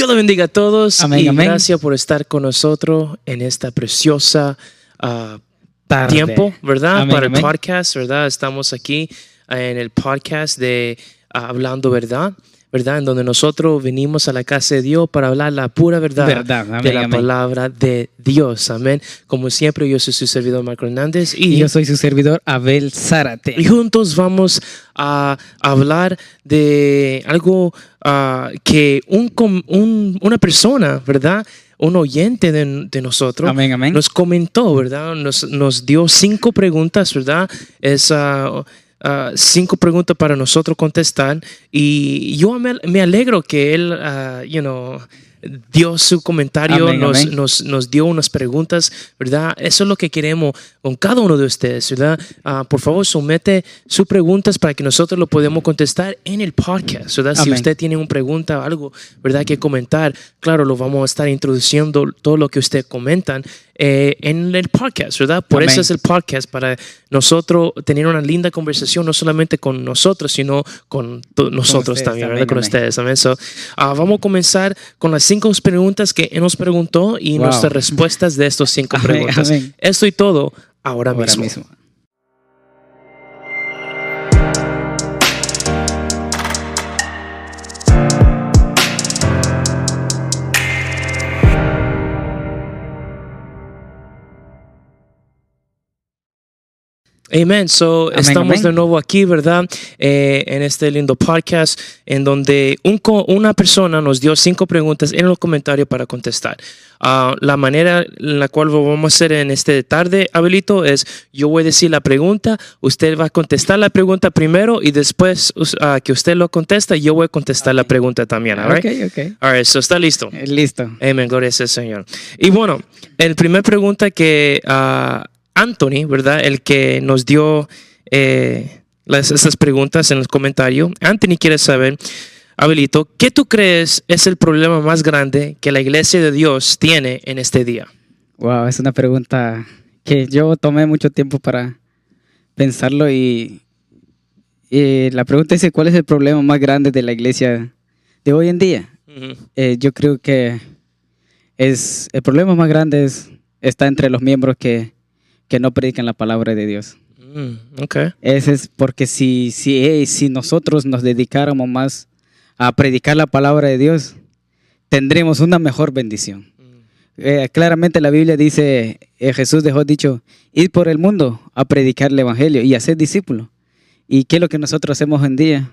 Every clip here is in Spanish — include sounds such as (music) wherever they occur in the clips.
Dios lo bendiga a todos Amén, y amén. gracias por estar con nosotros en esta preciosa ah, Tarde. tiempo, ¿verdad? Amén, Para el podcast, ¿verdad? Estamos aquí en el podcast de ah, Hablando Verdad, ¿verdad? En donde nosotros venimos a la casa de Dios para hablar la pura verdad, Verdad, amén, de la amén. palabra de Dios. Amén. Como siempre, yo soy su servidor Marco Hernández Y yo soy su servidor Abel Zárate. y juntos vamos a hablar de algo ah, que un, un- una persona, ¿verdad? Un oyente de, de nosotros Amén, amén. nos comentó, ¿verdad? Nos, nos dio cinco preguntas, ¿verdad? Es ah, cinco preguntas para nosotros contestar. Y yo me, alegro que él, ah, you know, dio su comentario, Amén, nos, amén. nos, nos dio unas preguntas, ¿verdad? Eso es lo que queremos con cada uno de ustedes, ¿verdad? Ah, por favor, somete sus preguntas para que nosotros lo podamos contestar en el podcast, ¿verdad? Si Amén. usted tiene una pregunta o algo, ¿verdad? Que comentar, claro, lo vamos a estar introduciendo todo lo que usted comentan eh, en el podcast, ¿verdad? Por Amén. eso es el podcast, para nosotros tener una linda conversación, no solamente con nosotros, sino con nosotros ustedes también, ¿verdad? Con amén. ustedes también. So, ah, vamos a comenzar con las cinco preguntas que él nos preguntó y Wow. nuestras respuestas de estas cinco (laughs) Amén, preguntas. amén. Esto y todo ahora, Ahora mismo. mismo. Amen. So, Amén, estamos amén. de nuevo aquí, ¿verdad? Eh, en este lindo podcast en donde un una persona nos dio cinco preguntas en los comentarios para contestar. Ah, la manera en la cual lo vamos a hacer en este tarde, Abelito, es yo voy a decir la pregunta, usted va a contestar la pregunta primero y después ah, que usted lo contesta, yo voy a contestar la pregunta también. all right? Ok, ok. All right, so está listo. Eh, Listo. Amén, gloria al Señor. Y bueno, el primer pregunta que ah, Anthony, ¿verdad? El que nos dio eh, las, esas preguntas en los comentarios. Anthony quiere saber, Abelito, ¿qué tú crees es el problema más grande que la iglesia de Dios tiene en este día? Wow, es una pregunta que yo tomé mucho tiempo para pensarlo y, y la pregunta es ¿cuál es el problema más grande de la iglesia de hoy en día? Eh, yo creo que es el problema más grande es, está entre los miembros que, que no predican la palabra de Dios. Mm, ok. Ese es porque si, si, eh, si nosotros nos dedicáramos más a predicar la palabra de Dios, tendremos una mejor bendición. Eh, claramente la Biblia dice, eh, Jesús dejó dicho, ir por el mundo a predicar el Evangelio y a ser discípulos. ¿Y qué es lo que nosotros hacemos hoy en día?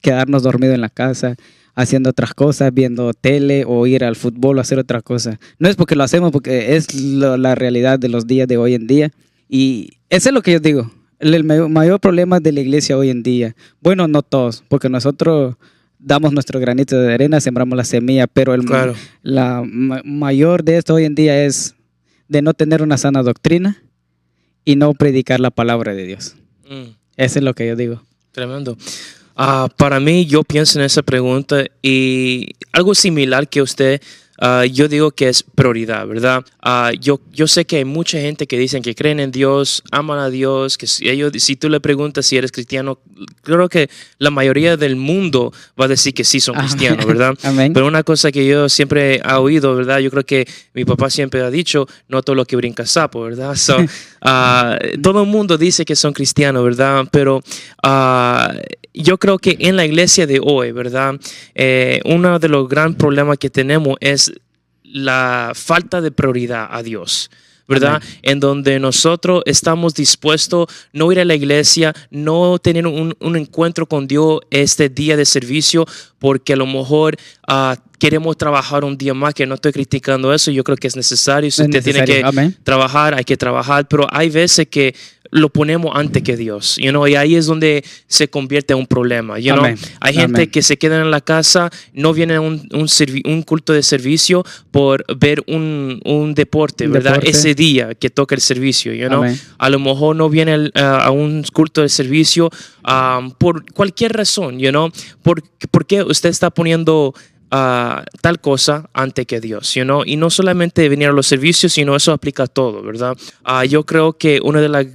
Quedarnos dormidos en la casa, haciendo otras cosas, viendo tele o ir al fútbol o hacer otras cosas. No es porque lo hacemos, porque es lo- la realidad de los días de hoy en día. Y eso es lo que yo digo. El, el mayor, mayor problema de la iglesia hoy en día, bueno, no todos, porque nosotros damos nuestro granito de arena, sembramos la semilla, pero el, Claro. la ma- mayor de esto hoy en día es de no tener una sana doctrina y no predicar la palabra de Dios. Mm. Eso es lo que yo digo. Tremendo. Ah, para mí, yo pienso en esa pregunta y algo similar que usted, ah, yo digo que es prioridad, ¿verdad? Ah, yo, yo sé que hay mucha gente que dicen que creen en Dios, aman a Dios, que si, ellos, si tú le preguntas si eres cristiano, creo que la mayoría del mundo va a decir que sí son cristianos, ¿verdad? (laughs) Amén. Pero una cosa que yo siempre he oído, ¿verdad? Yo creo que mi papá siempre ha dicho, no todo lo que brinca sapo, ¿verdad? So, (laughs) ah, todo el mundo dice que son cristianos, ¿verdad? Pero yo creo que en la iglesia de hoy, ¿verdad? Eh, uno de los grandes problemas que tenemos es la falta de prioridad a Dios. ¿Verdad? En donde nosotros estamos dispuestos no ir a la iglesia, no tener un, un encuentro con Dios este día de servicio, porque a lo mejor ah, queremos trabajar un día más, que no estoy criticando eso, yo creo que es necesario, si Es usted tiene que amén. trabajar, hay que trabajar, pero hay veces que lo ponemos antes que Dios, you know, y ahí es donde se convierte en un problema, you know. Hay gente Amén. que se queda en la casa, no viene a un, un, un culto de servicio por ver un, un deporte, ¿verdad? deporte. Ese día que toca el servicio, you know. A lo mejor no viene al- a, a un culto de servicio um, por cualquier razón, you know. ¿Por, por qué usted está poniendo ah, tal cosa ante que Dios, you know? Y no solamente venir a los servicios, sino eso aplica a todo, ¿verdad? Ah, yo creo que uno de los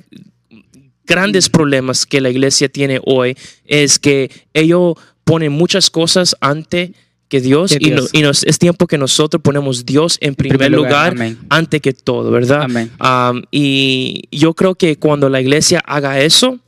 grandes problemas que la iglesia tiene hoy es que ellos ponen muchas cosas ante que Dios, y, no- Dios. y nos- es tiempo que nosotros ponemos Dios en primer, primer lugar, lugar, antes que todo, ¿verdad? Amén. Um, y yo creo que cuando la iglesia haga eso,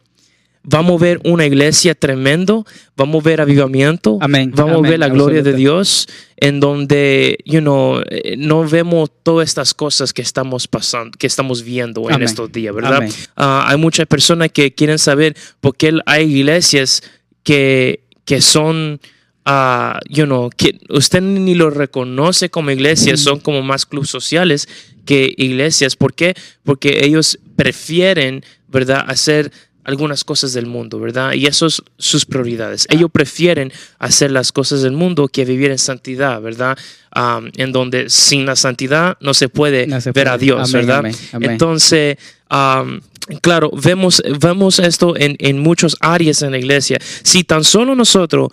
vamos a ver una iglesia tremendo, vamos a ver avivamiento, Amén, vamos amén, a ver la gloria de. Dios, en donde, you know, eh, no vemos todas estas cosas que estamos pasando, que estamos viendo en Amén, estos días, ¿verdad? Ah, hay muchas personas que quieren saber por qué hay iglesias que, que son, ah, you know, que usted ni lo reconoce como iglesias, son como más clubes sociales que iglesias. ¿Por qué? Porque ellos prefieren, ¿verdad?, hacer algunas cosas del mundo, ¿verdad? Y eso es sus prioridades. Ellos prefieren hacer las cosas del mundo que vivir en santidad, ¿verdad? En donde sin la santidad no se puede No se ver puede. a Dios, Amén, ¿verdad? amén, amén. Entonces, claro, vemos, vemos esto en, en muchas áreas en la iglesia. Si tan solo nosotros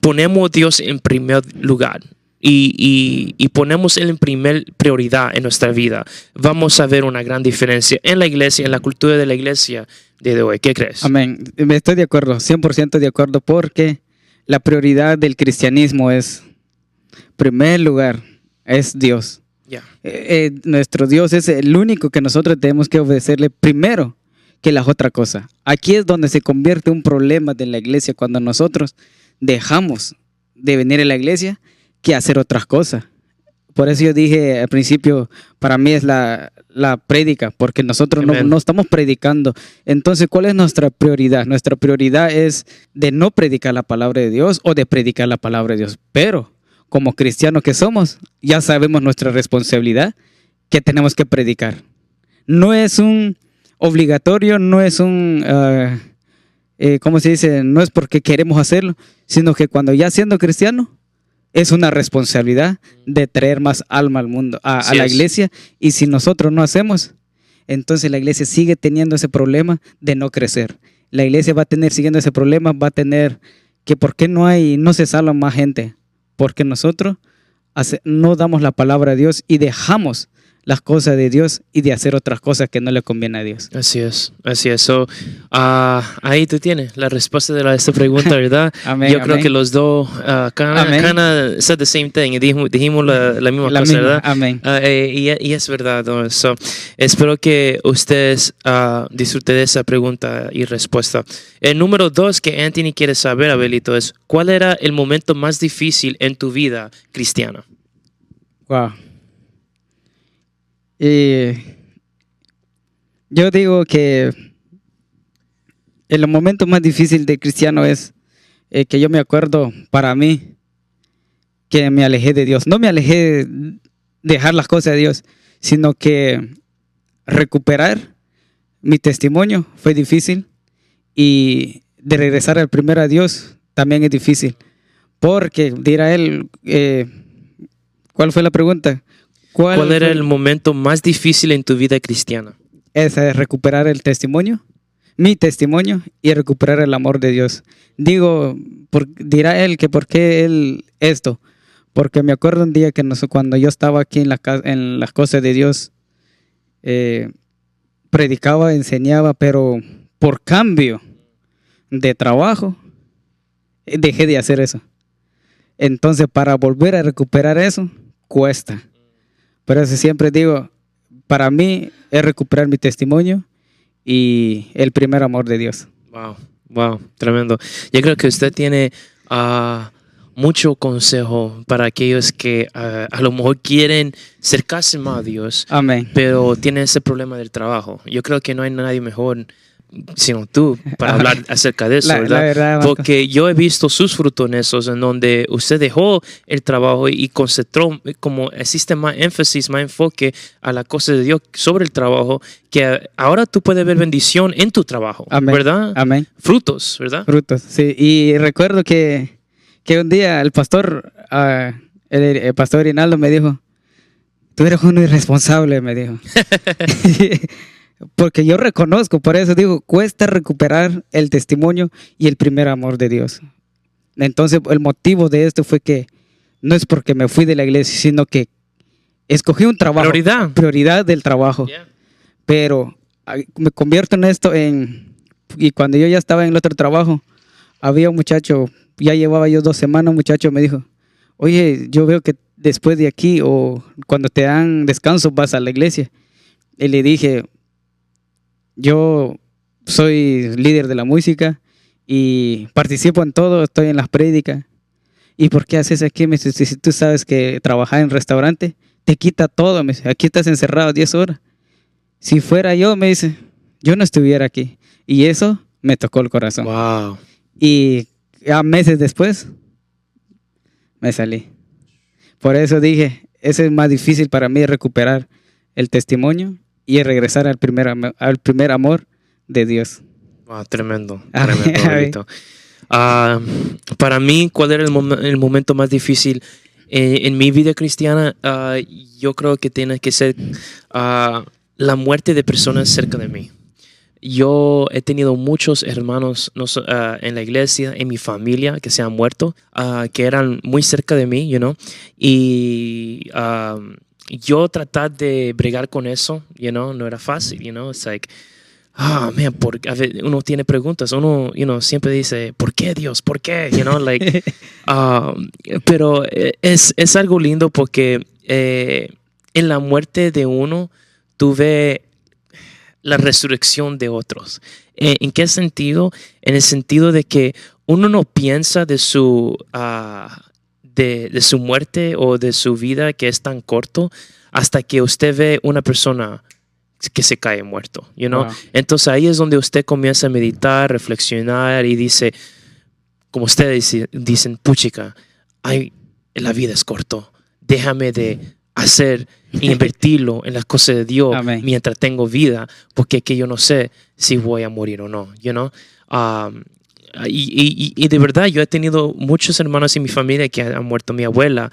ponemos a Dios en primer lugar y, y- y ponemos Él en primer prioridad en nuestra vida, vamos a ver una gran diferencia en la iglesia, en la cultura de la iglesia de hoy. ¿Qué crees? Amén. Me Estoy de acuerdo, 100% de acuerdo, porque la prioridad del cristianismo es, primer lugar, es Dios. Ya. Eh, eh, nuestro Dios es el único que nosotros tenemos que obedecerle primero que las otras cosas. Aquí es donde se convierte un problema de la iglesia cuando nosotros dejamos de venir a la iglesia que hacer otras cosas. Por eso yo dije al principio, para mí es la, la prédica, porque nosotros no, no estamos predicando. Entonces, ¿cuál es nuestra prioridad? Nuestra prioridad es de no predicar la palabra de Dios o de predicar la palabra de Dios. Pero como cristianos que somos, ya sabemos nuestra responsabilidad que tenemos que predicar. No es un obligatorio, no es un, eh, ¿cómo se dice? No es porque queremos hacerlo, sino que cuando ya siendo cristiano, es una responsabilidad de traer más alma al mundo, a, la es. iglesia. Y si nosotros no hacemos, entonces la iglesia sigue teniendo ese problema de no crecer. La iglesia va a tener, siguiendo ese problema, va a tener que por qué no hay, no se salva más gente. Porque nosotros hace- no damos la palabra a Dios y dejamos las cosas de Dios y de hacer otras cosas que no le conviene a Dios. Así es, así es. So, ah, ahí tú tienes la respuesta de la- esta pregunta, (laughs) ¿verdad? Amén, Yo creo amén. que los dos Amén. of said the same thing. Dijimos, dijimos la, la misma La cosa, misma, ¿verdad? amén. Eh, y, y es verdad. ¿no? So, espero que ustedes ah, disfruten de esa pregunta y respuesta. El número dos que Anthony quiere saber, Abelito, es ¿cuál era el momento más difícil en tu vida cristiana? Wow. Y yo digo que el momento más difícil de cristiano es eh, que yo me acuerdo para mí que me alejé de Dios. No me alejé de dejar las cosas de Dios, sino que recuperar mi testimonio fue difícil y de regresar al primero a Dios también es difícil. Porque dirá él, eh, ¿cuál fue la pregunta? ¿Cuál, era el momento más difícil en tu vida cristiana? Esa es recuperar el testimonio, mi testimonio y recuperar el amor de Dios. Digo, por- dirá él que por qué él esto, porque me acuerdo un día que nos- cuando yo estaba aquí en, la, en las cosas de Dios, eh, predicaba, enseñaba, pero por cambio de trabajo, eh, dejé de hacer eso. Entonces, para volver a recuperar eso, cuesta. Por eso siempre digo, para mí es recuperar mi testimonio y el primer amor de Dios. Wow, wow, tremendo. Yo creo que usted tiene ah, mucho consejo para aquellos que ah, a lo mejor quieren acercarse más a Dios, Amén. pero tienen ese problema del trabajo. Yo creo que no hay nadie mejor sino tú para hablar acerca de eso, La- la ¿verdad? verdad, Marco. Porque yo he visto sus frutos en esos, en donde usted dejó el trabajo y concentró, como existe más énfasis, más enfoque a la cosa de Dios sobre el trabajo, que ahora tú puedes ver bendición en tu trabajo, Amén. ¿verdad? Amén. Frutos, ¿verdad? Frutos, sí. Y recuerdo que, que un día el pastor, ah, el, el pastor Rinaldo me dijo, tú eres un irresponsable, me dijo. (laughs) (laughs) Porque yo reconozco, por eso digo, cuesta recuperar el testimonio y el primer amor de Dios. Entonces, el motivo de esto fue que no es porque me fui de la iglesia, sino que escogí un trabajo. Prioridad. Prioridad del trabajo. Yeah. Pero me convierto en esto en... Y cuando yo ya estaba en el otro trabajo, había un muchacho, ya llevaba yo dos semanas, un muchacho me dijo, oye, yo veo que después de aquí o cuando te dan descanso vas a la iglesia. Y le dije, yo soy líder de la música y participo en todo, estoy en las prédicas. ¿Y por qué haces aquí? Me dice, si tú sabes que trabajar en restaurante te quita todo, me dice, aquí estás encerrado 10 horas. Si fuera yo, me dice, yo no estuviera aquí. Y eso me tocó el corazón. Wow. Y a meses después me salí. Por eso dije, ese es más difícil para mí recuperar el testimonio y regresar al primer, al primer amor de Dios. Wow, tremendo, Ah, tremendo. (laughs) Roberto. Ah, para mí, ¿cuál era el, mom- el momento más difícil eh, en mi vida cristiana? Ah, yo creo que tiene que ser ah, la muerte de personas cerca de mí. Yo he tenido muchos hermanos no ah, en la iglesia, en mi familia, que se han muerto, que eran muy cerca de mí, you know, y yo tratar de bregar con eso, you know, no era fácil, you know, it's like, ah, man, por, a ver, uno tiene preguntas, uno, you know, siempre dice, ¿por qué Dios? ¿Por qué? You know, like, (laughs) um, pero eh, es, es algo lindo porque eh, en la muerte de uno, tú ves la resurrección de otros. Eh, ¿En qué sentido? En el sentido de que uno no piensa de su, ah, de, de su muerte o de su vida que es tan corto hasta que usted ve una persona que se cae muerto, you know? Wow. Entonces ahí es donde usted comienza a meditar, reflexionar y dice, como ustedes dice- dicen, puchica, ay, la vida es corto, déjame de hacer (laughs) e invertirlo en las cosas de Dios Amén. mientras tengo vida, porque es que yo no sé si voy a morir o no, you know? Um, y, y- y de verdad, yo he tenido muchos hermanos en mi familia que han muerto. Mi abuela,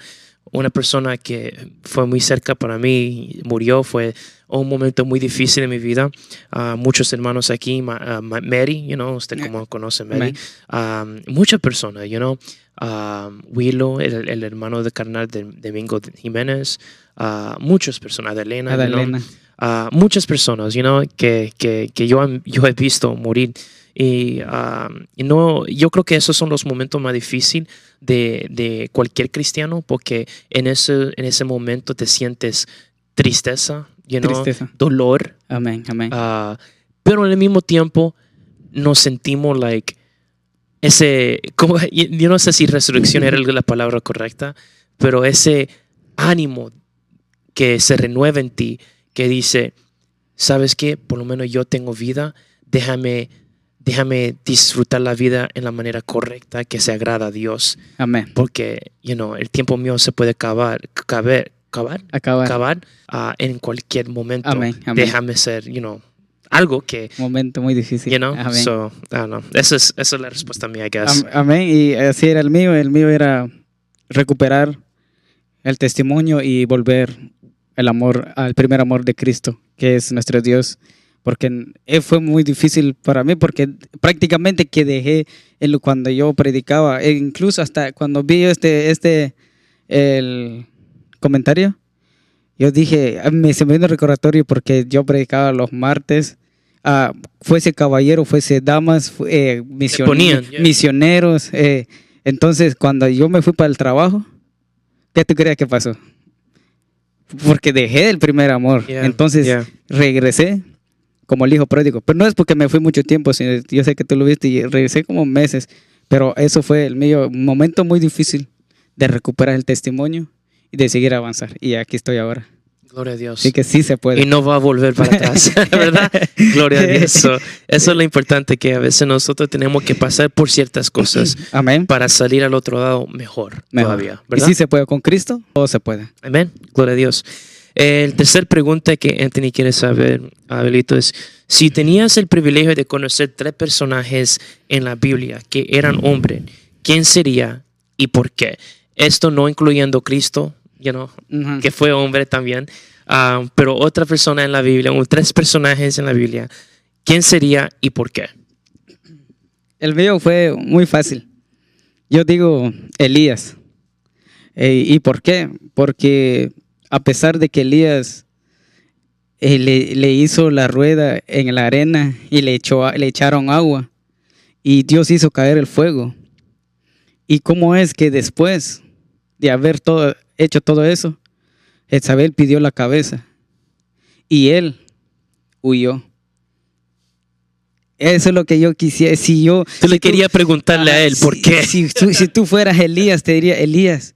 una persona que fue muy cerca para mí, murió, fue un momento muy difícil en mi vida. Ah, muchos hermanos aquí, Ma- Ma- Mary, you know, usted como conoce Mary. Um, muchas personas, you know. Um, Willow, el, el hermano de carnal de Domingo Jiménez. ah, muchas personas, Adelena. you know. Muchas personas, you know, que, que, que yo, yo he visto morir. Y, ah, y no, yo creo que esos son los momentos más difíciles de, de cualquier cristiano, porque en ese, en ese momento te sientes tristeza, you know, Tristeza. dolor, Amén, amén. ah, pero el mismo tiempo nos sentimos like ese, como, yo yo no sé si resurrección era la palabra correcta, pero ese ánimo que se renueva en ti, que dice, ¿sabes qué? Por lo menos yo tengo vida, déjame, déjame disfrutar la vida en la manera correcta que se agrada a Dios, Amén. porque, you know, el tiempo mío se puede acabar, caber, cabar, Acabar. acabar ah, en cualquier momento. Amén, amén. Déjame ser, you know, algo que, Momento muy difícil. you know, Amén. so, I don't know. Esa es, esa es la respuesta mía, I guess. Am- Amén. Y así era el mío. El mío era recuperar el testimonio y volver el amor al primer amor de Cristo, que es nuestro Dios. Porque eh, fue muy difícil para mí, porque prácticamente que dejé el- cuando yo predicaba, e incluso hasta cuando vi este, este, el comentario, yo dije, ah, me, se me vino el recordatorio porque yo predicaba los martes, ah, fuese caballero, fuese damas, eh, mision- ponían, yeah. misioneros. eh, entonces, cuando yo me fui para el trabajo, ¿qué tú crees que pasó? Porque dejé el primer amor. Yeah, Entonces, yeah. regresé como el hijo pródigo. Pero no es porque me fui mucho tiempo, sino yo sé que tú lo viste y regresé como meses. Pero eso fue el mío, un momento muy difícil de recuperar el testimonio y de seguir avanzar. Y aquí estoy ahora. Gloria a Dios. Así que sí se puede. y no va a volver para (laughs) atrás, (laughs) ¿verdad? Gloria a Dios. So, eso es lo importante, que a veces nosotros tenemos que pasar por ciertas cosas (clears throat) Amén. para salir al otro lado mejor, Mejor. todavía, Y ¿verdad? sí se puede con Cristo, todo se puede. Amén. Gloria a Dios. El tercer pregunta que Anthony quiere saber, Abelito, es si tenías el privilegio de conocer tres personajes en la Biblia que eran hombres, ¿quién sería y por qué? Esto no incluyendo Cristo, you know, Ujú. que fue hombre también, ah, pero otra persona en la Biblia, o tres personajes en la Biblia, ¿quién sería y por qué? El mío fue muy fácil. Yo digo Elías. Eh, ¿Y por qué? Porque a pesar de que Elías eh, le, le hizo la rueda en la arena y le, echó, le echaron agua y Dios hizo caer el fuego. ¿Y cómo es que después de haber todo, hecho todo eso, Jezabel pidió la cabeza y él huyó. Eso es lo que yo quisiera. Si yo. Tú le quería preguntarle a él por si- qué. Si, si tú fueras Elías, te diría, Elías,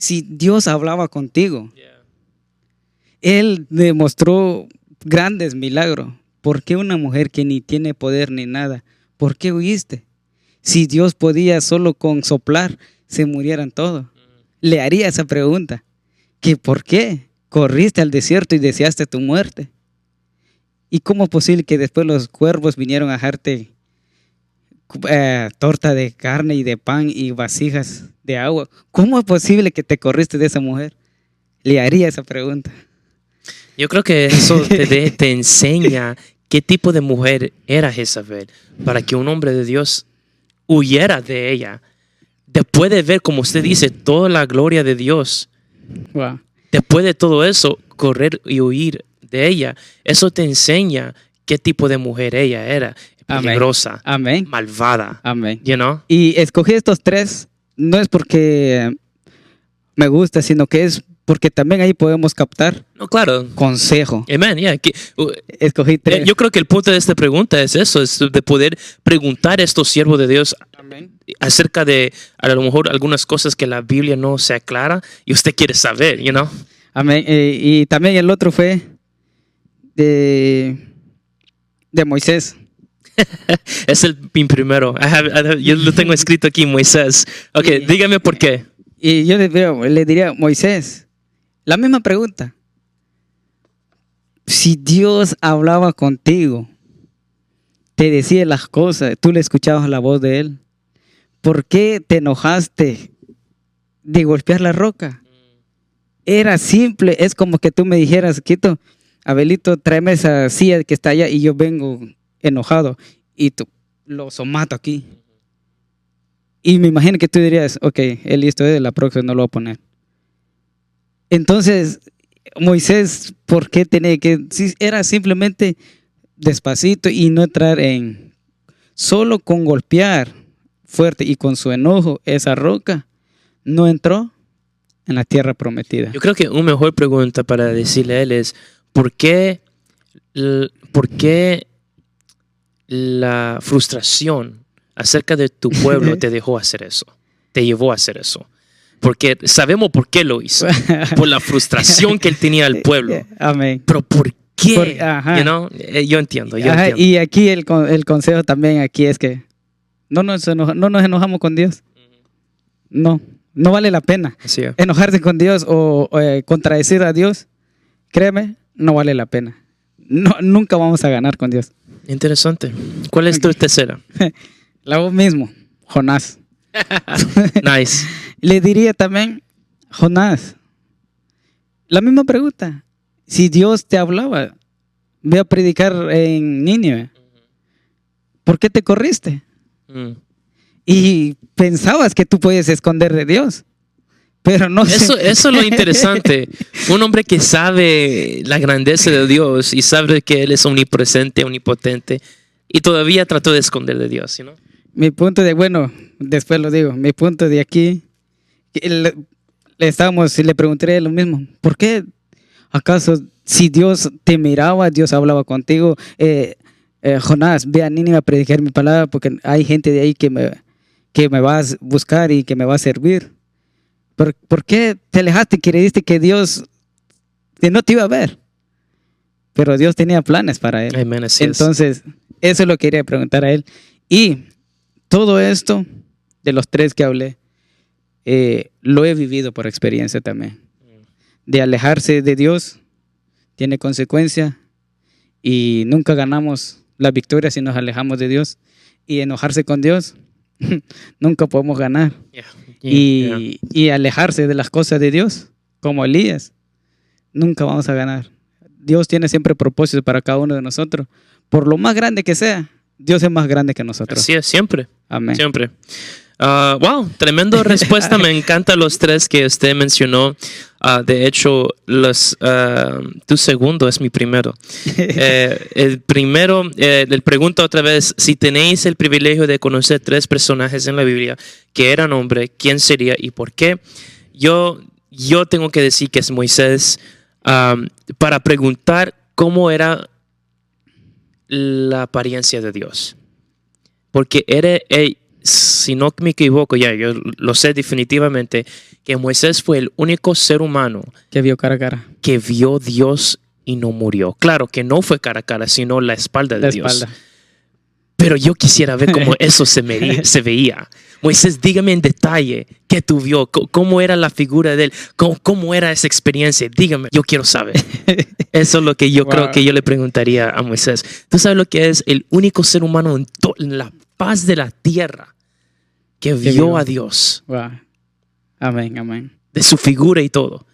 si Dios hablaba contigo, Él demostró grandes milagros. ¿Por qué una mujer que ni tiene poder ni nada? ¿Por qué huiste? Si Dios podía solo con soplar, se murieran todos. Le haría esa pregunta. ¿Que por qué corriste al desierto y deseaste tu muerte? ¿Y cómo es posible que después los cuervos vinieron a dejarte eh, torta de carne y de pan y vasijas de agua? ¿Cómo es posible que te corriste de esa mujer? Le haría esa pregunta. Yo creo que eso te, de- te enseña qué tipo de mujer era Jezabel para que un hombre de Dios huyera de ella. Después de ver, como usted dice, toda la gloria de Dios, Wow. después de todo eso, correr y huir de ella, eso te enseña qué tipo de mujer ella era. Peligrosa, Amén. malvada. Amén. You know? Y escogí estos tres, no es porque me gusta, sino que es porque también ahí podemos captar No, claro. consejo. Amen, yeah. que- uh, Escogí eh, tres. yo creo que el punto de esta pregunta es eso, es de poder preguntar a estos siervos de Dios acerca de a lo mejor algunas cosas que la Biblia no se aclara y usted quiere saber, you know? Amén. Eh, y también el otro fue de, de Moisés. (laughs) Es el primero. I have- I have- yo lo tengo escrito aquí, Moisés. Ok, Y- dígame por qué. Y yo le diría, Moisés, la misma pregunta. Si Dios hablaba contigo, te decía las cosas, tú le escuchabas la voz de Él, ¿por qué te enojaste de golpear la roca? Era simple, es como que tú me dijeras, Quito, Abelito, tráeme esa silla que está allá y yo vengo enojado y tú lo somato aquí. Y me imagino que tú dirías, ok, él listo, de la próxima no lo voy a poner. Entonces, Moisés, ¿por qué tenía que...? Si era simplemente despacito y no entrar en... Solo con golpear fuerte y con su enojo esa roca, no entró en la tierra prometida. Yo creo que una mejor pregunta para decirle a él es, ¿por qué, por qué la frustración acerca de tu pueblo (laughs) te dejó hacer eso? Te llevó a hacer eso. Porque sabemos por qué lo hizo. Por la frustración que él tenía al pueblo. (laughs) Amén. Pero ¿por qué? Por- ajá. You know? Eh, Yo entiendo, yo Ajá, entiendo. y aquí el, con- el consejo también aquí es que no nos, enoja- no nos enojamos con Dios. No, no vale la pena. Es. Enojarse con Dios o, o, eh, contradecir a Dios, créeme, no vale la pena. No, nunca vamos a ganar con Dios. Interesante. ¿Cuál es tu tercera? (laughs) La voz mismo, Jonás. (laughs) Nice. (laughs) Le diría también, Jonás, la misma pregunta. Si Dios te hablaba, ve a predicar en Nínive, ¿por qué te corriste? Mm. Y pensabas que tú puedes esconder de Dios, pero no. Eso, eso es lo interesante. (laughs) Un hombre que sabe la grandeza de Dios y sabe que Él es omnipresente, omnipotente, y todavía trató de esconder de Dios, ¿no? Mi punto de, bueno, después lo digo, mi punto de aquí, le, le estábamos, y le pregunté lo mismo, ¿por qué acaso si Dios te miraba, Dios hablaba contigo, eh, eh, Jonás, ve a Nínive a predicar mi palabra porque hay gente de ahí que me, que me va a buscar y que me va a servir? ¿Por, por qué te alejaste y creíste que Dios que no te iba a ver? Pero Dios tenía planes para él. Es. Entonces, eso lo quería preguntar a él. Y todo esto, de los tres que hablé, eh, lo he vivido por experiencia también. De alejarse de Dios tiene consecuencia y nunca ganamos la victoria si nos alejamos de Dios. Y enojarse con Dios, (laughs) nunca podemos ganar. Yeah. Y, Yeah. y alejarse de las cosas de Dios, como Elías, nunca vamos a ganar. Dios tiene siempre propósitos para cada uno de nosotros. Por lo más grande que sea, Dios es más grande que nosotros. Así es, siempre. Amén. Siempre. Ah, wow, tremendo (laughs) respuesta. Me encantan los tres que usted mencionó. Ah, de hecho, los, ah, tu segundo es mi primero. (laughs) Eh, el primero, eh, le pregunto otra vez, si tenéis el privilegio de conocer tres personajes en la Biblia que eran hombres, ¿quién sería y por qué? yo, yo tengo que decir que es Moisés um, para preguntar cómo era la apariencia de Dios. Porque era, eh, si no me equivoco, ya yo lo sé definitivamente, que Moisés fue el único ser humano Que vio cara a cara. que vio Dios y no murió. Claro que no fue cara a cara, sino la espalda de La Dios. espalda. Pero yo quisiera ver cómo (laughs) eso se, me- se veía. Moisés, dígame en detalle qué tú vio, cómo era la figura de él, cómo, cómo era esa experiencia. Dígame, yo quiero saber. (laughs) Eso es lo que yo creo que yo le preguntaría a Moisés. ¿Tú sabes lo que es el único ser humano en, en la paz de la tierra que vio vio. a Dios, Wow. Amén, amén. de su figura y todo?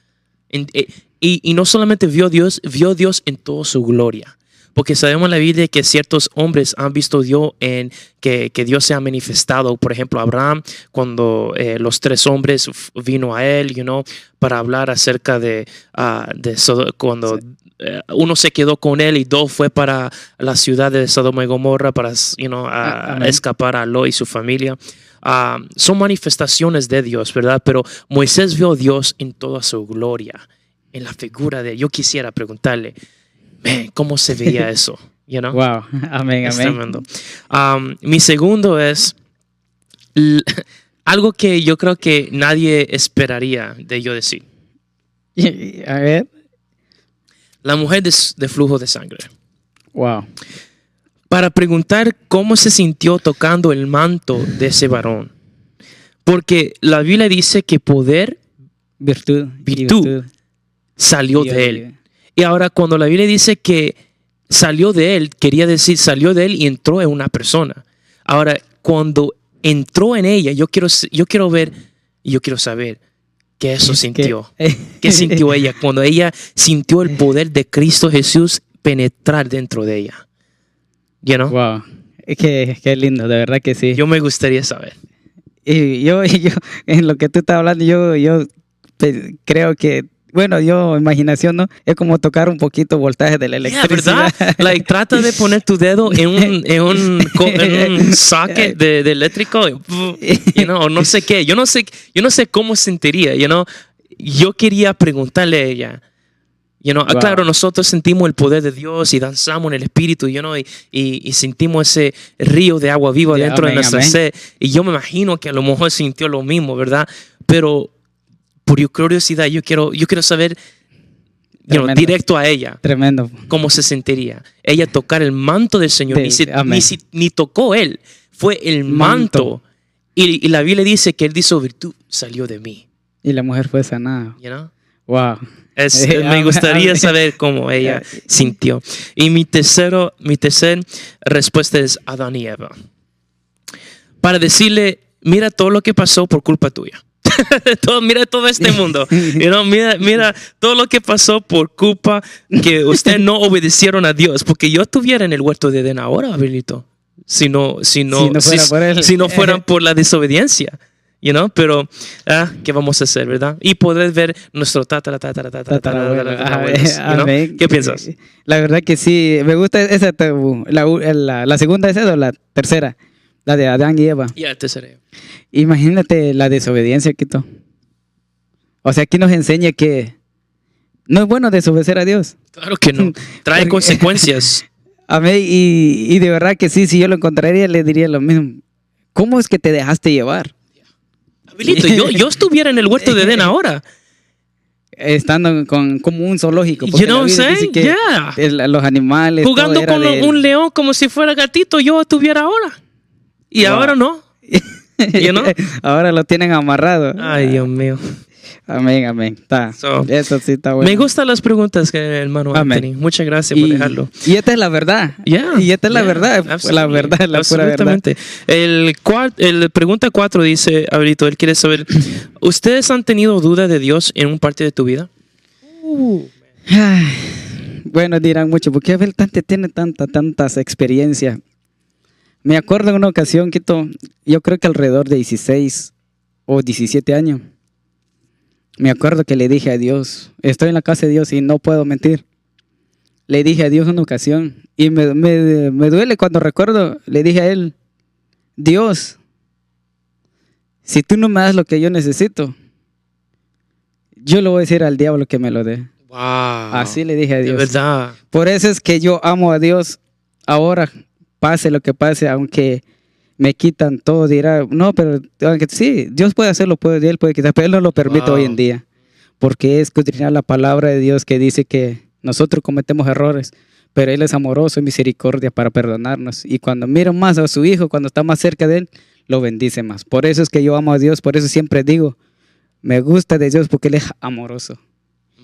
En- eh, y, y no solamente vio Dios, vio Dios en toda su gloria. Porque sabemos en la Biblia que ciertos hombres han visto Dios en que, que Dios se ha manifestado. Por ejemplo, Abraham, cuando eh, los tres hombres vino a él, you know, para hablar acerca de, ah, de Sodo- cuando uno se quedó con él y dos fue para la ciudad de Sodoma y Gomorra para you know, a- Ah, amén. escapar a Lot y su familia. Ah, son manifestaciones de Dios, ¿verdad? Pero Moisés vio a Dios en toda su gloria, en la figura de Yo quisiera preguntarle, "Man, ¿cómo se veía (laughs) eso? You know? Wow. (laughs) Amén, Es amén. tremendo. Um, mi segundo es (laughs) algo que yo creo que nadie esperaría de yo decir. A ver. La mujer de, de flujo de sangre. Wow. Para preguntar cómo se sintió tocando el manto de ese varón. Porque la Biblia dice que poder Virtud. Virtud. salió de él. Y ahora cuando la Biblia dice que salió de él, quería decir salió de él y entró en una persona. Ahora, cuando entró en ella, yo quiero, yo quiero ver y yo quiero saber qué eso Es que- sintió. (laughs) ¿Qué sintió ella cuando ella sintió el poder de Cristo Jesús penetrar dentro de ella? You know? Wow. Que, qué lindo, de verdad que sí. Yo me gustaría saber. Y yo, (laughs) yo, en lo que tú estás hablando, yo, yo pe- creo que, bueno, yo, imaginación, ¿no? Es como tocar un poquito voltaje de la Yeah, electricidad. ¿verdad? Like, trata de poner tu dedo en un, en un, en un socket (laughs) de, de eléctrico, you know, o no sé qué. Yo no sé, yo no sé cómo sentiría, you know. Yo quería preguntarle a ella. You know, ah, Wow. Claro, nosotros sentimos el poder de Dios y danzamos en el Espíritu, you know, y, y, y sentimos ese río de agua viva Sí, dentro de amén, nuestra sed. Y yo me imagino que a lo mejor sintió lo mismo, ¿verdad? Pero por curiosidad, yo quiero, yo quiero saber you know, directo a ella Tremendo. cómo se sentiría. Ella tocar el manto del Señor, De- ni, si- amén. ni, ni tocó él, fue el manto. Manto. Y, y la Biblia dice que él dijo virtud salió de mí. Y la mujer fue sanada. you know? Wow. Es- (laughs) me gustaría saber cómo ella sintió. Y mi tercero, mi tercer respuesta es Adán y Eva. Para decirle, mira todo lo que pasó por culpa tuya. Todo, mira todo este mundo. You know, mira, mira todo lo que pasó por culpa que ustedes no obedecieron a Dios. Porque yo estuviera en el huerto de Edén ahora, Abelito. Si no, si no, Si no fuera si- por él. si no fueran por la desobediencia. You know? Pero, ah, ¿qué vamos a hacer, verdad? Y poder ver nuestro tatara, tatara, tatara, tatara, Ah, you know? ¿Qué piensas? La verdad que sí. Me gusta esa. tabú. La, la, la segunda es esa o la tercera. La de Adán y Eva. Ya. Imagínate la desobediencia, Quito. O sea, aquí nos enseña que no es bueno desobedecer a Dios. Claro que no. Trae Porque- consecuencias. (laughs) Amén. Y, y de verdad que sí, si yo lo encontraría, le diría lo mismo. ¿Cómo es que te dejaste llevar? (laughs) Abelito, yo, yo estuviera en el huerto de Edén ahora. (laughs) Estando con como un zoológico. You know Yeah. los animales. Jugando con de un león como si fuera gatito, yo estuviera ahora. Y Wow. ahora no. (laughs) You know? (laughs) Ahora lo tienen amarrado. Ay, Dios mío. Amén, amén. Está. So, Eso sí está bueno. Me gustan las preguntas que el hermano Amén. Anthony. Muchas gracias por y, dejarlo. y esta es la verdad. Yeah, y esta es la yeah, verdad. La verdad, la pura verdad. absolutamente. El, el pregunta 4 dice, Abelito, él quiere saber, (laughs) ¿ustedes han tenido duda de Dios en un parte de tu vida? Ay, bueno, dirán mucho, ¿por qué tiene tanta, tantas experiencias? Me acuerdo en una ocasión, Quito, yo creo que alrededor de 16 o 17 años. Me acuerdo que le dije a Dios, estoy en la casa de Dios y no puedo mentir. Le dije a Dios una ocasión y me, me- me duele cuando recuerdo, le dije a Él, Dios, si tú no me das lo que yo necesito, yo le voy a decir al diablo que me lo dé. Wow. Así le dije a De Dios. verdad. Por eso es que yo amo a Dios ahora, pase lo que pase, aunque me quitan todo, dirá, no, pero aunque sí, Dios puede hacerlo, puede, Él puede quitar, pero Él no lo permite Wow. hoy en día, porque es escudriñar la palabra de Dios que dice que nosotros cometemos errores, pero Él es amoroso y misericordia para perdonarnos. Y cuando miro más a su Hijo, cuando está más cerca de Él, lo bendice más. Por eso es que yo amo a Dios, por eso siempre digo, me gusta de Dios porque Él es amoroso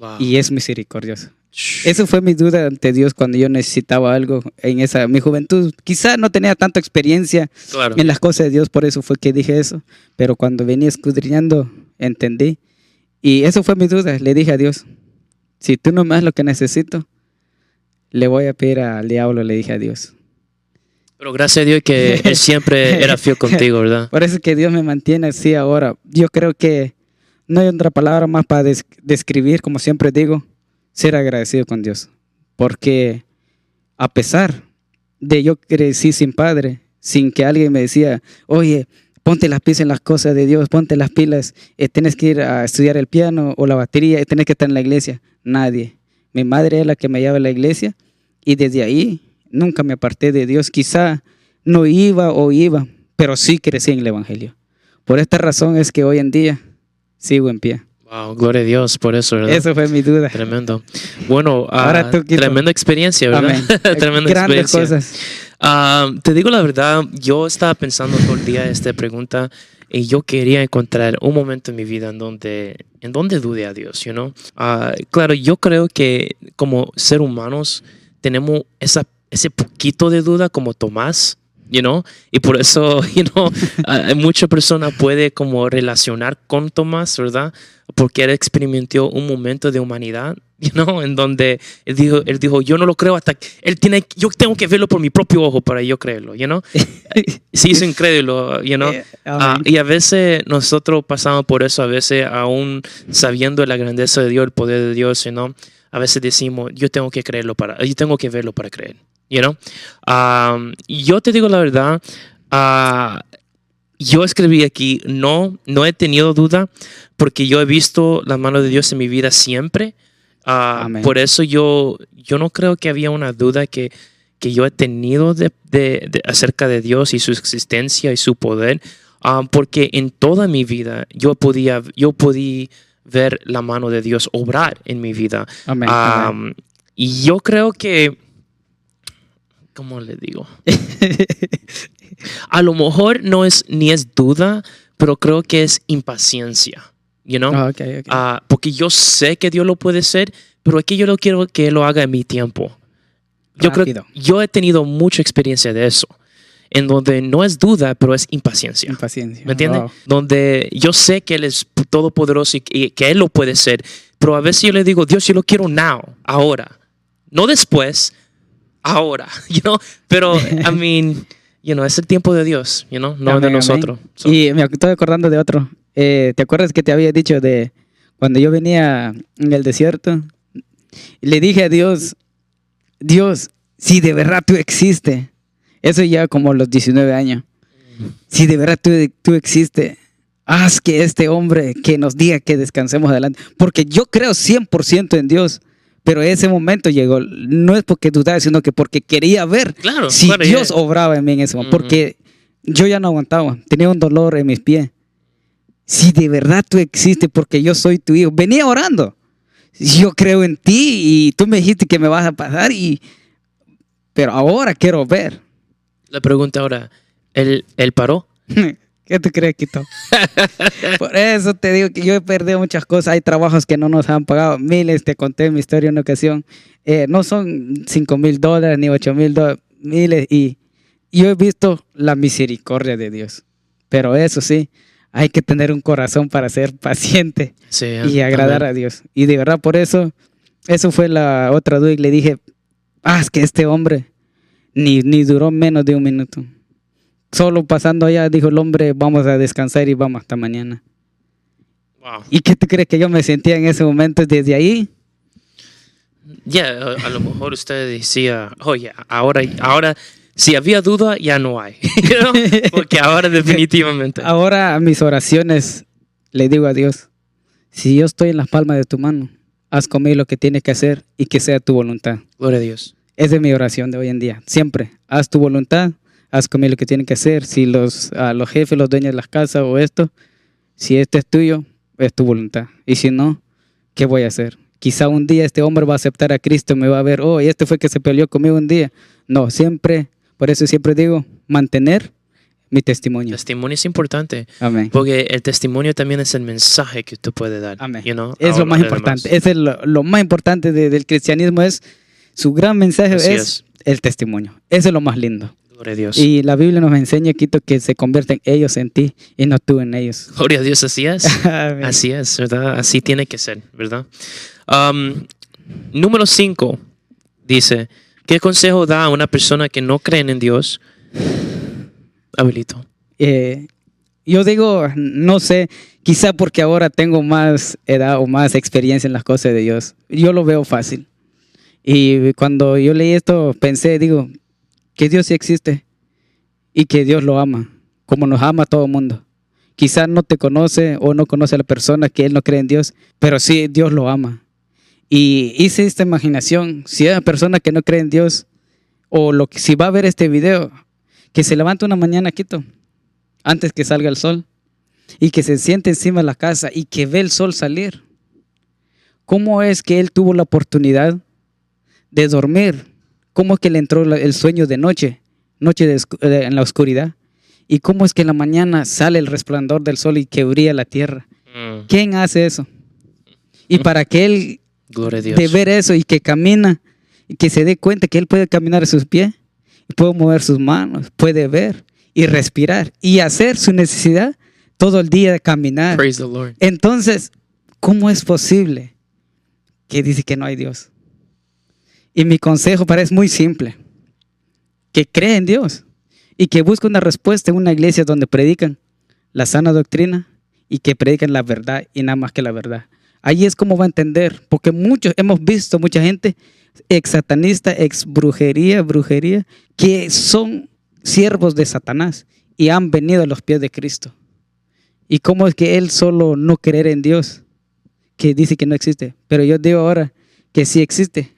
Wow. y es misericordioso. Eso fue mi duda ante Dios cuando yo necesitaba algo en esa mi juventud. Quizá no tenía tanta experiencia Claro. en las cosas de Dios, por eso fue que dije eso. Pero cuando venía escudriñando, entendí. Y eso fue mi duda. Le dije a Dios, si tú no me das lo que necesito, le voy a pedir al diablo, le dije a Dios. Pero gracias a Dios que Él siempre era fiel (laughs) contigo, ¿verdad? Por eso es que Dios me mantiene así ahora. Yo creo que no hay otra palabra más para des- describir, como siempre digo, ser agradecido con Dios. Porque a pesar de yo crecí sin padre, sin que alguien me decía, oye, ponte las pilas en las cosas de Dios, ponte las pilas, eh, tienes que ir a estudiar el piano o la batería, eh, tienes que estar en la iglesia. Nadie. Mi madre es la que me lleva a la iglesia y desde ahí nunca me aparté de Dios. Quizá no iba o iba, pero sí crecí en el Evangelio. Por esta razón es que hoy en día sigo en pie. Wow, gloria a Dios por eso, ¿verdad? Eso fue mi duda. Tremendo. Bueno, ah, Ahora tremenda experiencia, ¿verdad? Amén. (laughs) tremenda Grandes experiencia. cosas. Ah, te digo la verdad, yo estaba pensando todo el día esta pregunta y yo quería encontrar un momento en mi vida en donde, en donde dude a Dios, you know? Ah, claro, yo creo que como ser humanos tenemos esa, ese poquito de duda como Tomás, you know? Y por eso, (laughs) you know, mucha persona puede como relacionar con Tomás, ¿verdad? Porque él experimentó un momento de humanidad, (laughs) you know, en donde él dijo, él dijo, yo no lo creo hasta que él tiene, yo tengo que verlo por mi propio ojo para yo creerlo, you know. (laughs) Se hizo incrédulo, you know. Amén. y a veces nosotros pasamos por eso, a veces aún sabiendo la grandeza de Dios, el poder de Dios, you know, a veces decimos, yo tengo que creerlo para, yo tengo que verlo para creer, you know. Um, yo te digo la verdad, ah, yo escribí aquí, no, no he tenido duda, porque yo he visto la mano de Dios en mi vida siempre. Amén. por eso yo, yo no creo que había una duda que, que yo he tenido de, de- de- acerca de Dios y su existencia y su poder, Ah, porque en toda mi vida yo podía, yo podía ver la mano de Dios obrar en mi vida. Amén, Ah, amén. y yo creo que, ¿cómo le digo? A lo mejor no es ni es duda, pero creo que es impaciencia, you know? Ah, ok, ok. Ah, porque yo sé que Dios lo puede hacer, pero aquí yo no quiero que lo haga en mi tiempo. Yo Rápido. creo yo he tenido mucha experiencia de eso, en donde no es duda, pero es impaciencia. Impaciencia. ¿Me entiendes? Wow. Donde yo sé que Él es todopoderoso y, y que Él lo puede hacer, pero a veces yo le digo, Dios, yo lo quiero now, ahora, no después, ahora, (laughs) you know? Pero, I (laughs) mean, you know, es el tiempo de Dios, you know, no Amén, de nosotros. So, Y me estoy acordando de otro. Eh, ¿Te acuerdas que te había dicho de cuando yo venía en el desierto? Le dije a Dios, Dios, si de verdad tú existes, eso ya como los 19 años, si de verdad tú, tú existes, haz que este hombre que nos diga que descansemos adelante. Porque yo creo 100% en Dios, pero ese momento llegó, no es porque dudaba, sino que porque quería ver claro, si claro, Dios ya- obraba en mí en ese momento, Ujú. porque yo ya no aguantaba, tenía un dolor en mis pies. Si de verdad tú existes, porque yo soy tu hijo, venía orando. Yo creo en ti y tú me dijiste que me vas a pasar y pero ahora quiero ver. La pregunta ahora, ¿él, él paró? (laughs) ¿Qué tú crees, Quito? (laughs) Por eso te digo que yo he perdido muchas cosas. Hay trabajos que no nos han pagado. Miles, te conté mi historia en una ocasión. Eh, no son 5 mil dólares ni 8 mil dólares, miles. Y yo he visto la misericordia de Dios. Pero eso sí, hay que tener un corazón para ser paciente Sí, y agradar a Dios. Y de verdad, por eso, eso fue la otra duda. Y le dije, ah, es que este hombre ni, ni duró menos de un minuto. Solo pasando allá, dijo el hombre, vamos a descansar y vamos hasta mañana. Wow. ¿Y qué tú crees que yo me sentía en ese momento desde ahí? Ya, a, a lo mejor usted decía, oye, ahora, ahora, si había duda, ya no hay. (laughs) Porque ahora definitivamente. Ahora a mis oraciones le digo a Dios, si yo estoy en las palmas de tu mano, haz conmigo lo que tienes que hacer y que sea tu voluntad. Gloria a Dios. Esa es mi oración de hoy en día. Siempre, haz tu voluntad, haz conmigo lo que tienes que hacer. Si los, a los jefes, los dueños de las casas o esto, si esto es tuyo, es tu voluntad. Y si no, ¿qué voy a hacer? Quizá un día este hombre va a aceptar a Cristo, me va a ver, oh, y este fue que se peleó conmigo un día. No, siempre, por eso siempre digo, mantener mi testimonio. Testimonio es importante. Amén. Porque el testimonio también es el mensaje que tú puedes dar. Amén. you know, Es lo más importante. Es el- lo más importante de- del cristianismo es su gran mensaje es, es. el testimonio. Eso es lo más lindo. Gloria a Dios. Y la Biblia nos enseña, Quito, que se convierten ellos en ti y no tú en ellos. Gloria a Dios, así es. (laughs) Así es, ¿verdad? Así tiene que ser, ¿verdad? Um, número 5 dice, ¿qué consejo da a una persona que no cree en Dios? Abelito. Eh, yo digo, no sé, quizá porque ahora tengo más edad o más experiencia en las cosas de Dios. Yo lo veo fácil. Y cuando yo leí esto, pensé, digo, que Dios sí existe y que Dios lo ama, como nos ama a todo el mundo. Quizá no te conoce o no conoce a la persona que él no cree en Dios, pero sí Dios lo ama. Y hice esta imaginación, si hay una persona que no cree en Dios, o si va a ver este video, que se levanta una mañana, Quito, antes que salga el sol, y que se siente encima de la casa y que ve el sol salir. ¿Cómo es que él tuvo la oportunidad de dormir? ¿Cómo es que le entró el sueño de noche, noche de en la oscuridad? ¿Y cómo es que en la mañana sale el resplandor del sol y que brilla la tierra? Mm, ¿Quién hace eso? Y para que él (laughs) de ver eso y que camina y que se dé cuenta que él puede caminar a sus pies puede mover sus manos, puede ver y respirar y hacer su necesidad todo el día de caminar. Praise the Lord. Entonces, ¿cómo es posible que dice que no hay Dios? Y mi consejo para es muy simple, que cree en Dios y que busque una respuesta en una iglesia donde predican la sana doctrina y que predican la verdad y nada más que la verdad. Ahí es como va a entender, porque muchos hemos visto mucha gente ex satanista, ex brujería, brujería, que son siervos de Satanás y han venido a los pies de Cristo. ¿Y cómo es que él solo no creer en Dios, que dice que no existe? Pero yo digo ahora que sí existe.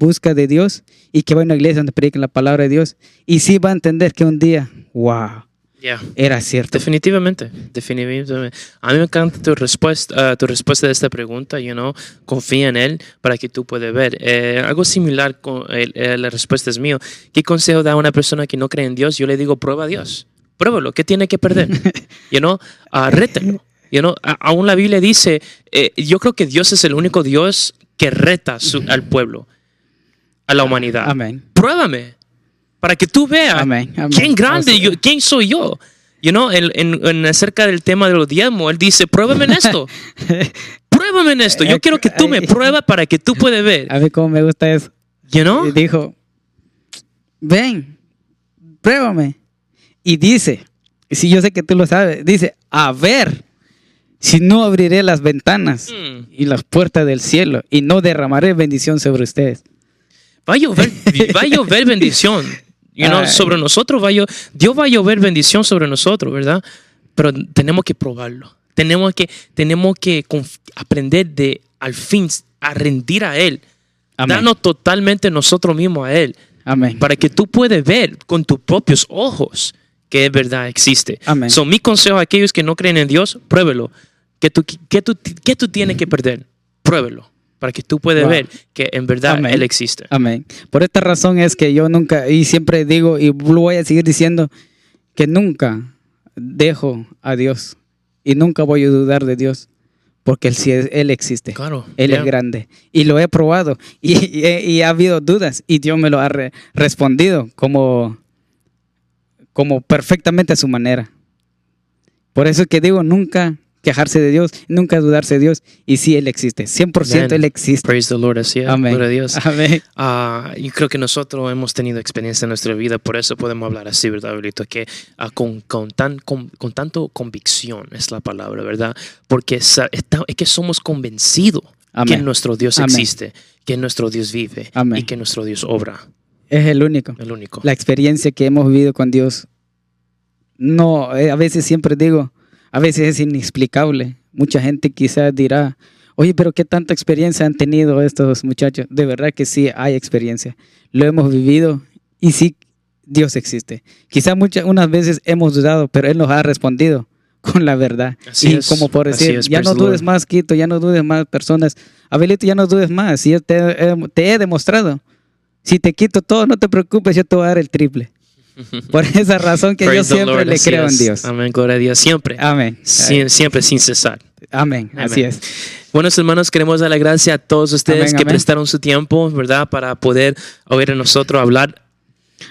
Busca de Dios y que va a una iglesia donde prediquen la palabra de Dios. Y sí va a entender que un día, wow, Yeah. era cierto. Definitivamente, definitivamente. A mí me encanta tu respuesta, ah, tu respuesta de esta pregunta, you know, confía en él para que tú puedas ver. Eh, algo similar con eh, la respuesta es mío. ¿Qué consejo da a una persona que no cree en Dios? Yo le digo, prueba a Dios. Pruébalo, ¿qué tiene que perder? (laughs) You know, ah, rétalo. You know, a- aún la Biblia dice, eh, yo creo que Dios es el único Dios que reta su- al pueblo, a la humanidad. Amén. Pruébame para que tú veas Amén. amén. ¿Quién grande? Yo, ¿Quién soy yo? You know, en, en- en acerca del tema de los diezmos, él dice, pruébame en esto. (laughs) pruébame en esto. Yo quiero que tú me pruebas para que tú puedas ver. A mí cómo me gusta eso. You know? Y dijo, ven, pruébame. Y dice, si yo sé que tú lo sabes, dice, a ver, si no abriré las ventanas Mm. y las puertas del cielo y no derramaré bendición sobre ustedes. Va a llover, (laughs) va a llover bendición. You know, sobre nosotros va a llover, Dios va a llover bendición sobre nosotros, ¿verdad? Pero tenemos que probarlo. Tenemos que, tenemos que aprender de al fin a rendir a Él. Amén. Darnos totalmente nosotros mismos a Él. Amén. para que tú puedas ver con tus propios ojos que es verdad existe. Amén. So, mi consejo a aquellos que no creen en Dios, pruébelo. ¿Qué tú, qué tú, qué tú tienes que perder? Pruébelo. Para que tú puedas Wow. ver que en verdad Amén. Él existe. Amén. Por esta razón es que yo nunca, y siempre digo, y lo voy a seguir diciendo, que nunca dejo a Dios y nunca voy a dudar de Dios, porque Él, sí es- él existe. Claro. Él yeah. es grande. Y lo he probado. (laughs) Y, y- y ha habido dudas. Y Dios me lo ha re- respondido como, como perfectamente a su manera. Por eso es que digo, nunca quejarse de Dios, nunca dudarse de Dios. Y sí, Él existe. 100% Amen. Él existe. Praise the Lord. Así es. Amén. Gloria a Dios. Amén. Ah, yo creo que nosotros hemos tenido experiencia en nuestra vida, por eso podemos hablar así, ¿verdad, Abuelito? Que ah, con, con, tan, con, con tanto convicción es la palabra, ¿verdad? Porque es que somos convencidos que nuestro Dios Amén. existe, que nuestro Dios vive y que nuestro Dios obra. Es el único. El único. La experiencia que hemos vivido con Dios. No, eh, a veces siempre digo, a veces es inexplicable. Mucha gente quizás dirá, oye, pero ¿qué tanta experiencia han tenido estos muchachos? De verdad que sí hay experiencia. Lo hemos vivido y sí, Dios existe. Quizás muchas, unas veces hemos dudado, pero Él nos ha respondido (laughs) con la verdad. Así y es, como por decir, es, ya praise no dudes Lord. más, Quito, ya no dudes más personas. Abelito, ya no dudes más. Si yo te, he- te he demostrado. Si te quito todo, no te preocupes, yo te voy a dar el triple. (laughs) Por esa razón que yo Praise siempre Lord, le así creo en. Dios. Amén, gloria a Dios. Siempre. Amén. Sie- siempre sin cesar. Amén. Así Amén. es. Buenos hermanos, queremos dar la gracia a todos ustedes Amén, que amén. prestaron su tiempo, ¿verdad? Para poder oír a nosotros hablar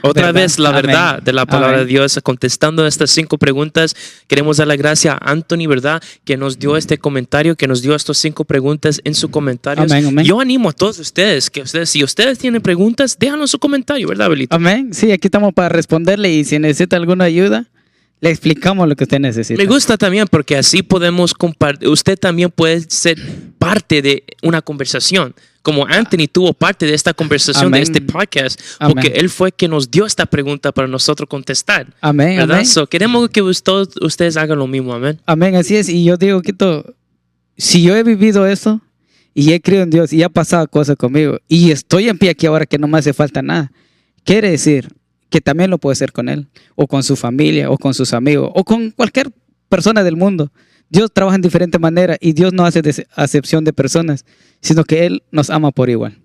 otra ¿Verdad? vez la Amén. verdad de la palabra Amén. de Dios, contestando estas cinco preguntas. Queremos dar la gracia a Anthony, ¿verdad? Que nos dio este comentario, que nos dio estas cinco preguntas en. Amén, amén. Yo animo a todos ustedes que ustedes, si ustedes tienen preguntas, déjanos su comentario, ¿verdad, Belito? Amén. Sí, aquí estamos para responderle y si necesita alguna ayuda, le explicamos lo que usted necesita. Me gusta también porque así podemos compartir. Usted también puede ser parte de una conversación. Como Anthony tuvo parte de esta conversación, Amén. de este podcast, Amén. porque él fue quien nos dio esta pregunta para nosotros contestar. Amén, ¿Verdad? amén. So, queremos que todos ustedes hagan lo mismo. Amén. Amén, así es. Y yo digo, Quito, si yo he vivido eso y he creído en Dios y ha pasado cosas conmigo y estoy en pie aquí ahora que no me hace falta nada, quiere decir que también lo puede hacer con Él, o con su familia, o con sus amigos, o con cualquier persona del mundo. Dios trabaja en diferentes maneras y Dios no hace acepción de personas, sino que Él nos ama por igual.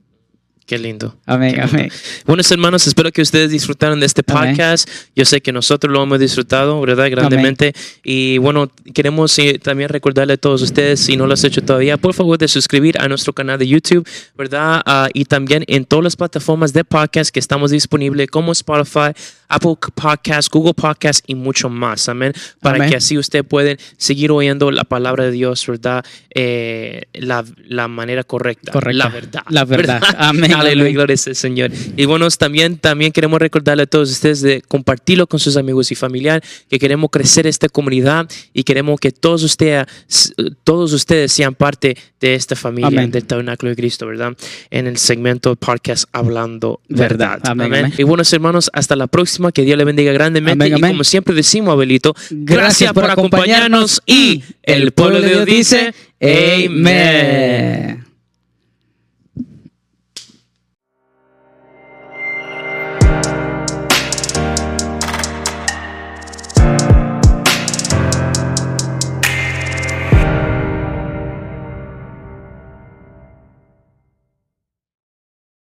Qué lindo. Amén, Qué lindo. amén. Buenos hermanos, espero que ustedes disfrutaron de este Amén. podcast. Yo sé que nosotros lo hemos disfrutado, ¿verdad? Grandemente. Y bueno, queremos eh, también recordarle a todos ustedes, si no lo has hecho todavía, por favor de suscribir a nuestro canal de YouTube, ¿verdad? Ah, y también en todas las plataformas de podcast que estamos disponibles, como Spotify, Apple Podcast, Google Podcast y mucho más. Amén. Para Amén. que así usted pueda seguir oyendo la palabra de Dios, ¿verdad? Eh, la, la manera correcta. Correcta. La verdad. La verdad. ¿verdad? (laughs) Amén, Aleluya, gloria al Señor. Y bueno, también, también queremos recordarle a todos ustedes de compartirlo con sus amigos y familiares, que queremos crecer esta comunidad y queremos que todos ustedes, todos ustedes sean parte de esta familia Amén. del Tabernáculo de Cristo, ¿verdad? En el segmento podcast Hablando Verdad. Verdad. Amén, amén. Y buenos hermanos, hasta la próxima. Que Dios le bendiga grandemente. Amén, y amén. como siempre decimos, Abelito, gracias, por acompañarnos y el pueblo de Dios dice. Amén.